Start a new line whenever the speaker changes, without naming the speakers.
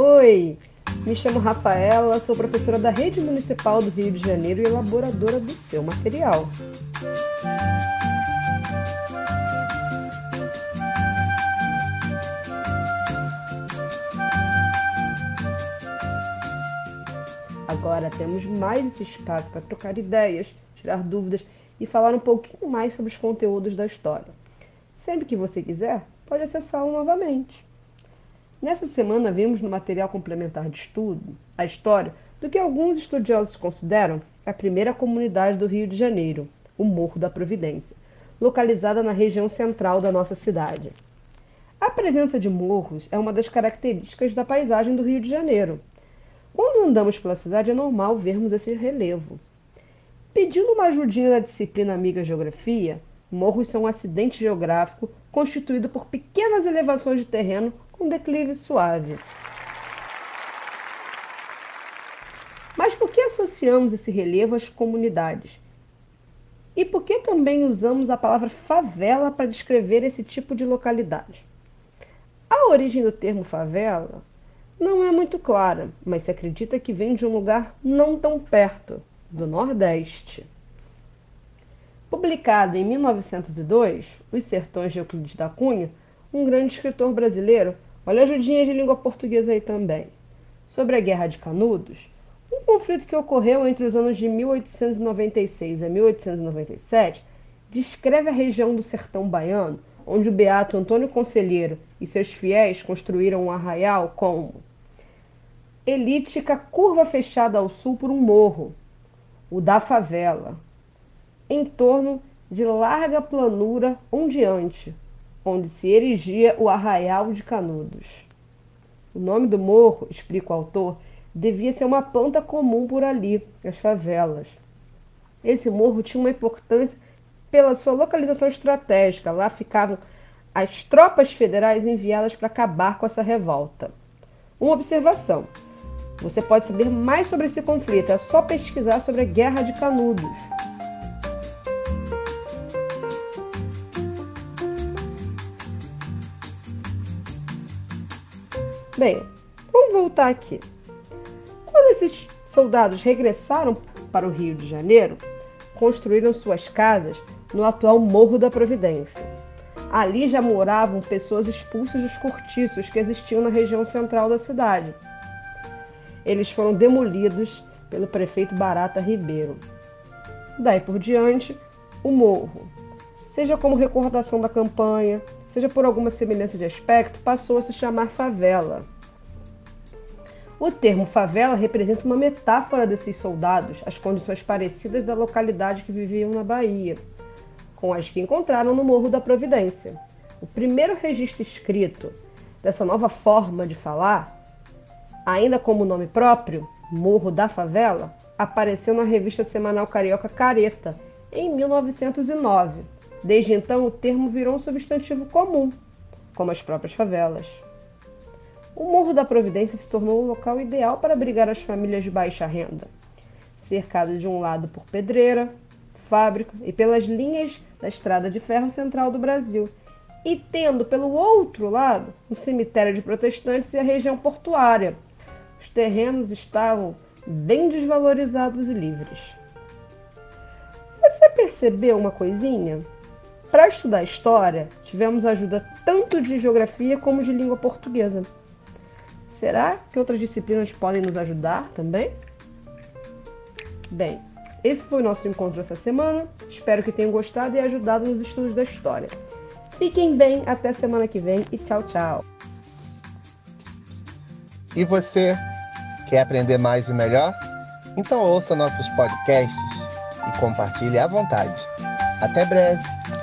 Oi, me chamo Rafaela, sou professora da Rede Municipal do Rio de Janeiro e elaboradora do seu material. Agora temos mais esse espaço para trocar ideias, tirar dúvidas e falar um pouquinho mais sobre os conteúdos da história. Sempre que você quiser, pode acessá-lo novamente. Nessa semana, vimos no material complementar de estudo a história do que alguns estudiosos consideram a primeira comunidade do Rio de Janeiro, o Morro da Providência, localizada na região central da nossa cidade. A presença de morros é uma das características da paisagem do Rio de Janeiro. Quando andamos pela cidade, é normal vermos esse relevo. Pedindo uma ajudinha da disciplina Amiga Geografia, morros são um acidente geográfico constituído por pequenas elevações de terreno com declive suave. Mas por que associamos esse relevo às comunidades? E por que também usamos a palavra favela para descrever esse tipo de localidade? A origem do termo favela não é muito clara, mas se acredita que vem de um lugar não tão perto, do Nordeste. Publicado em 1902, Os Sertões de Euclides da Cunha, um grande escritor brasileiro, olha ajudinhas de língua portuguesa aí também, sobre a Guerra de Canudos, um conflito que ocorreu entre os anos de 1896 a 1897, descreve a região do sertão baiano, onde o beato Antônio Conselheiro e seus fiéis construíram um arraial como? Elíptica curva fechada ao sul por um morro, o da favela, em torno de larga planura ondeante, onde se erigia o arraial de Canudos. O nome do morro, explica o autor, devia ser uma planta comum por ali, as favelas. Esse morro tinha uma importância pela sua localização estratégica. Lá ficavam as tropas federais enviadas para acabar com essa revolta. Uma observação: você pode saber mais sobre esse conflito, é só pesquisar sobre a Guerra de Canudos. Bem, vamos voltar aqui. Quando esses soldados regressaram para o Rio de Janeiro, construíram suas casas no atual Morro da Providência. Ali já moravam pessoas expulsas dos cortiços que existiam na região central da cidade. Eles foram demolidos pelo prefeito Barata Ribeiro. Daí por diante, o morro, seja como recordação da campanha, seja por alguma semelhança de aspecto, passou a se chamar favela. O termo favela representa uma metáfora desses soldados, as condições parecidas da localidade que viviam na Bahia, com as que encontraram no Morro da Providência. O primeiro registro escrito dessa nova forma de falar, ainda como nome próprio, Morro da Favela, apareceu na revista semanal carioca Careta, em 1909 Desde então, o termo virou um substantivo comum, como as próprias favelas. O Morro da Providência se tornou o local ideal para abrigar as famílias de baixa renda, cercado de um lado por pedreira, fábrica e pelas linhas da estrada de ferro central do Brasil, e tendo pelo outro lado um cemitério de protestantes e a região portuária. Os terrenos estavam bem desvalorizados e livres. Você percebeu uma coisinha? Para estudar história, tivemos ajuda tanto de geografia como de língua portuguesa. Será que outras disciplinas podem nos ajudar também? Bem, esse foi o nosso encontro essa semana. Espero que tenham gostado e ajudado nos estudos da história. Fiquem bem, até semana que vem e tchau, tchau.
E você quer aprender mais e melhor? Então ouça nossos podcasts e compartilhe à vontade. Até breve!